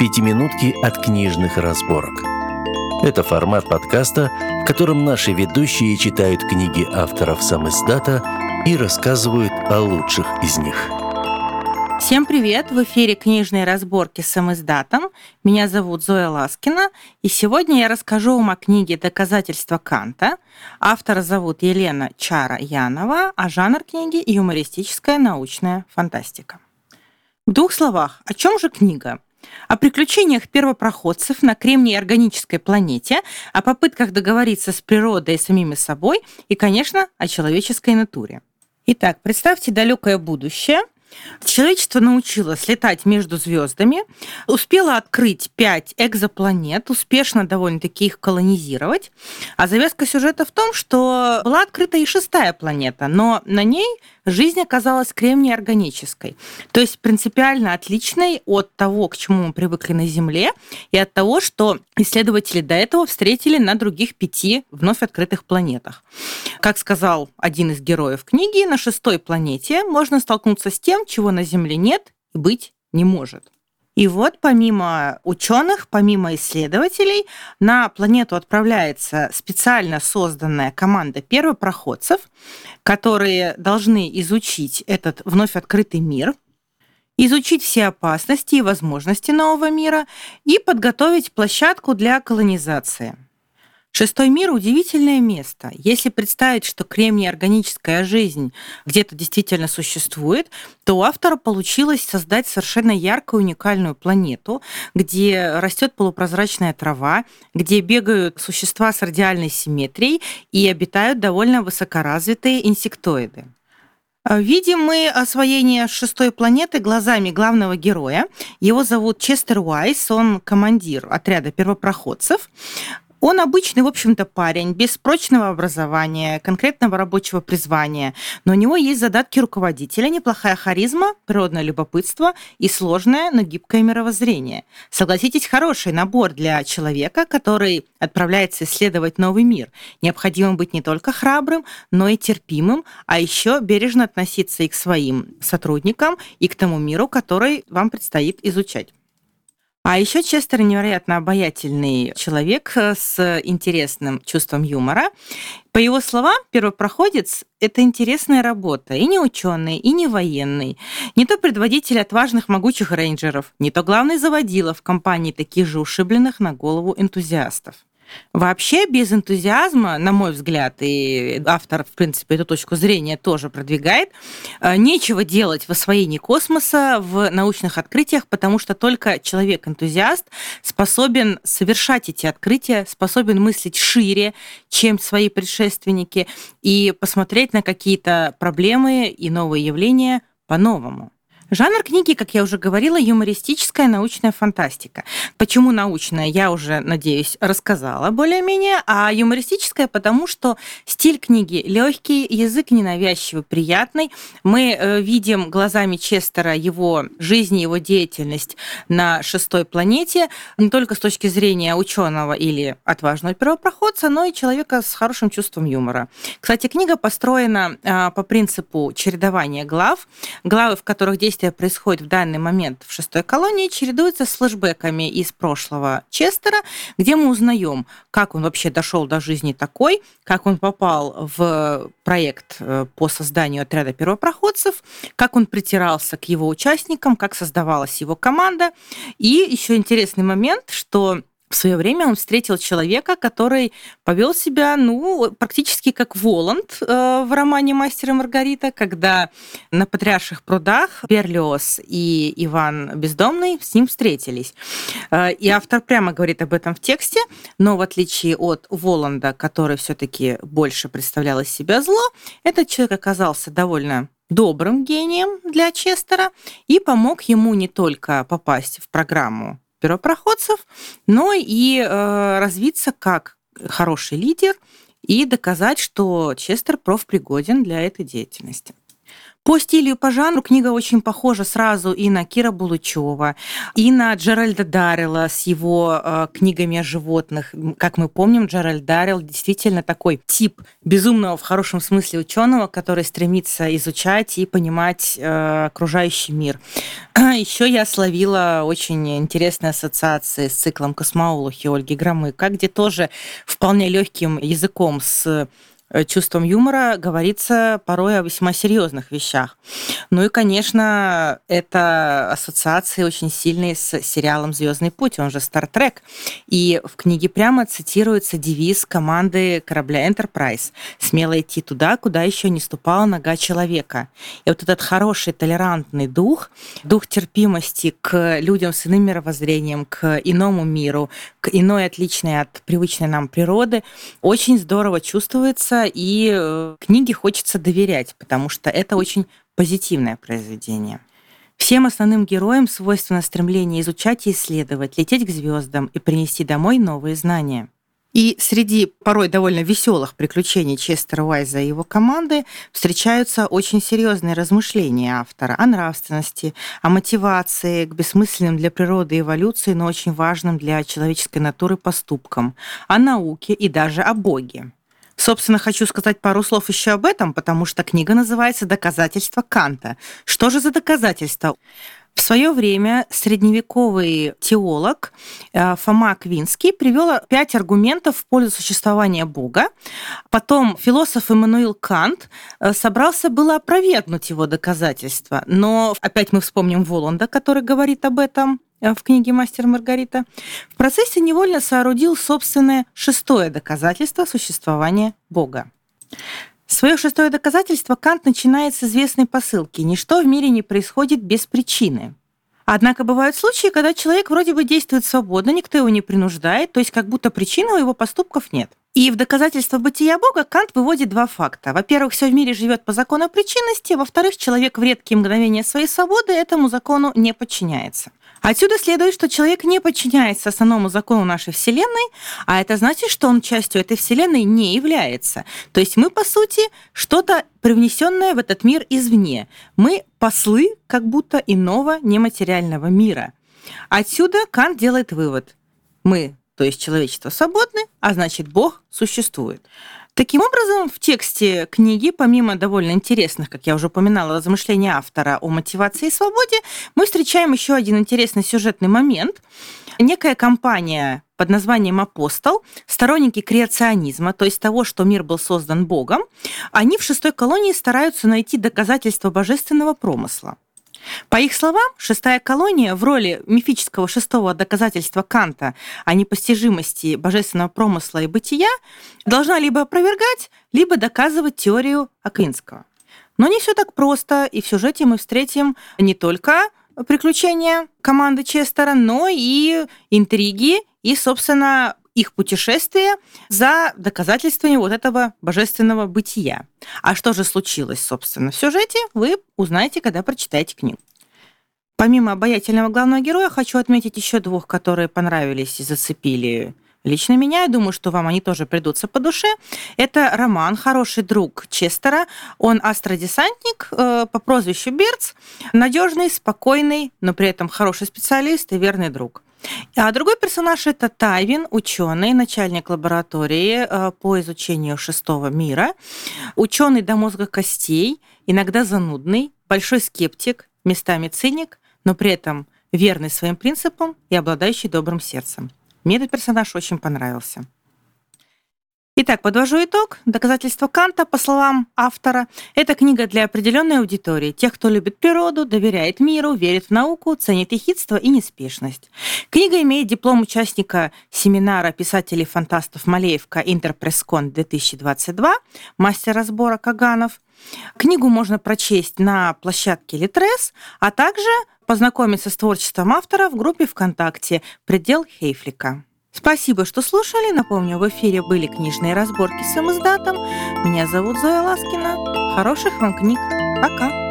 Пятиминутки от книжных разборок. Это формат подкаста, в котором наши ведущие читают книги авторов сам издата и рассказывают о лучших из них. Всем привет! В эфире книжные разборки с самоиздатом. Меня зовут Зоя Ласкина, и сегодня я расскажу вам о книге «Доказательства Канта». Автора зовут Елена Чара Янова, а жанр книги – юмористическая научная фантастика. В двух словах, о чем же книга? О приключениях первопроходцев на кремнии органической планете, о попытках договориться с природой и самими собой и, конечно, о человеческой натуре. Итак, представьте далекое будущее – Человечество научилось летать между звездами, успело открыть пять экзопланет, успешно довольно-таки их колонизировать. А завязка сюжета в том, что была открыта и шестая планета, но на ней жизнь оказалась кремний-органической, то есть принципиально отличной от того, к чему мы привыкли на Земле, и от того, что исследователи до этого встретили на других пяти вновь открытых планетах. Как сказал один из героев книги, на шестой планете можно столкнуться с тем, чего на Земле нет и быть не может. И вот помимо ученых, помимо исследователей, на планету отправляется специально созданная команда первопроходцев, которые должны изучить этот вновь открытый мир, изучить все опасности и возможности нового мира и подготовить площадку для колонизации – Шестой мир – удивительное место. Если представить, что кремний органическая жизнь где-то действительно существует, то у автора получилось создать совершенно яркую, уникальную планету, где растет полупрозрачная трава, где бегают существа с радиальной симметрией и обитают довольно высокоразвитые инсектоиды. Видим мы освоение шестой планеты глазами главного героя. Его зовут Честер Уайс, он командир отряда первопроходцев. Он обычный, в общем-то, парень, без прочного образования, конкретного рабочего призвания, но у него есть задатки руководителя, неплохая харизма, природное любопытство и сложное, но гибкое мировоззрение. Согласитесь, хороший набор для человека, который отправляется исследовать новый мир. Необходимо быть не только храбрым, но и терпимым, а еще бережно относиться и к своим сотрудникам, и к тому миру, который вам предстоит изучать. А еще Честер невероятно обаятельный человек э, с интересным чувством юмора. По его словам, первопроходец – это интересная работа. И не ученый, и не военный. Не то предводитель отважных могучих рейнджеров, не то главный заводила в компании таких же ушибленных на голову энтузиастов. Вообще без энтузиазма, на мой взгляд, и автор, в принципе, эту точку зрения тоже продвигает, э, нечего делать в освоении космоса, в научных открытиях, потому что только человек-энтузиаст способен совершать эти открытия, способен мыслить шире, чем свои предшественники, и посмотреть на какие-то проблемы и новые явления по-новому. Жанр книги, как я уже говорила, юмористическая научная фантастика. Почему научная, я уже, надеюсь, рассказала более-менее, а юмористическая, потому что стиль книги легкий, язык ненавязчивый, приятный. Мы э, видим глазами Честера его жизнь, его деятельность на шестой планете, не только с точки зрения ученого или отважного первопроходца, но и человека с хорошим чувством юмора. Кстати, книга построена а, по принципу чередования глав, главы, в которых действует действие происходит в данный момент в шестой колонии, чередуется с флэшбэками из прошлого Честера, где мы узнаем, как он вообще дошел до жизни такой, как он попал в проект э, по созданию отряда первопроходцев, как он притирался к его участникам, как создавалась его команда. И еще интересный момент, что в свое время он встретил человека, который повел себя, ну, практически как Воланд э, в романе «Мастер и Маргарита», когда на Потрясших прудах Берлиоз и Иван Бездомный с ним встретились. Э, и автор прямо говорит об этом в тексте, но в отличие от Воланда, который все-таки больше представлял из себя зло, этот человек оказался довольно добрым гением для Честера и помог ему не только попасть в программу первопроходцев, но и э, развиться как хороший лидер и доказать, что Честер профпригоден для этой деятельности. По стилю по жанру книга очень похожа сразу и на Кира Булычева, и на Джеральда Даррелла с его э, книгами о животных. Как мы помним, Джеральд Даррелл действительно такой тип безумного в хорошем смысле ученого, который стремится изучать и понимать э, окружающий мир. Еще я словила очень интересные ассоциации с циклом космоолухи Ольги Громыка, где тоже вполне легким языком с чувством юмора говорится порой о весьма серьезных вещах. Ну и, конечно, это ассоциации очень сильные с сериалом Звездный путь, он же Стартрек. И в книге прямо цитируется девиз команды корабля Enterprise «Смело идти туда, куда еще не ступала нога человека». И вот этот хороший толерантный дух, дух терпимости к людям с иным мировоззрением, к иному миру, к иной отличной от привычной нам природы, очень здорово чувствуется и э, книге хочется доверять, потому что это очень позитивное произведение. Всем основным героям свойственно стремление изучать и исследовать, лететь к звездам и принести домой новые знания. И среди порой довольно веселых приключений Честера Уайза и его команды встречаются очень серьезные размышления автора о нравственности, о мотивации к бессмысленным для природы эволюции, но очень важным для человеческой натуры поступкам, о науке и даже о Боге. Собственно, хочу сказать пару слов еще об этом, потому что книга называется «Доказательства Канта». Что же за доказательства? В свое время средневековый теолог э, Фома Квинский привел пять аргументов в пользу существования Бога. Потом философ Эммануил Кант э, собрался было опровергнуть его доказательства, но опять мы вспомним Воланда, который говорит об этом. Э, в книге «Мастер Маргарита», в процессе невольно соорудил собственное шестое доказательство существования Бога. Свое шестое доказательство Кант начинает с известной посылки «Ничто в мире не происходит без причины». Однако бывают случаи, когда человек вроде бы действует свободно, никто его не принуждает, то есть как будто причины у его поступков нет. И в доказательство бытия Бога Кант выводит два факта. Во-первых, все в мире живет по закону причинности, во-вторых, человек в редкие мгновения своей свободы этому закону не подчиняется. Отсюда следует, что человек не подчиняется основному закону нашей Вселенной, а это значит, что он частью этой Вселенной не является. То есть мы, по сути, что-то привнесенное в этот мир извне. Мы послы как будто иного нематериального мира. Отсюда Кант делает вывод. Мы, то есть человечество, свободны, а значит, Бог существует. Таким образом, в тексте книги, помимо довольно интересных, как я уже упоминала, размышлений автора о мотивации и свободе, мы встречаем еще один интересный сюжетный момент. Некая компания под названием «Апостол», сторонники креационизма, то есть того, что мир был создан Богом, они в шестой колонии стараются найти доказательства божественного промысла. По их словам, шестая колония в роли мифического шестого доказательства Канта о непостижимости божественного промысла и бытия должна либо опровергать, либо доказывать теорию Аквинского. Но не все так просто, и в сюжете мы встретим не только приключения команды Честера, но и интриги и, собственно, их путешествие за доказательствами вот этого божественного бытия. А что же случилось, собственно, в сюжете, вы узнаете, когда прочитаете книгу. Помимо обаятельного главного героя, хочу отметить еще двух, которые понравились и зацепили лично меня. Я думаю, что вам они тоже придутся по душе. Это роман «Хороший друг Честера». Он астродесантник э, по прозвищу Берц. Надежный, спокойный, но при этом хороший специалист и верный друг. А другой персонаж это Тайвин, ученый, начальник лаборатории э, по изучению шестого мира, ученый до мозга костей, иногда занудный, большой скептик, местами циник, но при этом верный своим принципам и обладающий добрым сердцем. Мне этот персонаж очень понравился. Итак, подвожу итог. Доказательство Канта, по словам автора, это книга для определенной аудитории, тех, кто любит природу, доверяет миру, верит в науку, ценит ехидство и неспешность. Книга имеет диплом участника семинара писателей-фантастов Малеевка Интерпресскон 2022, мастер разбора Каганов. Книгу можно прочесть на площадке Литрес, а также познакомиться с творчеством автора в группе ВКонтакте «Предел Хейфлика». Спасибо, что слушали. Напомню, в эфире были книжные разборки с издатом. Меня зовут Зоя Ласкина. Хороших вам книг. Пока.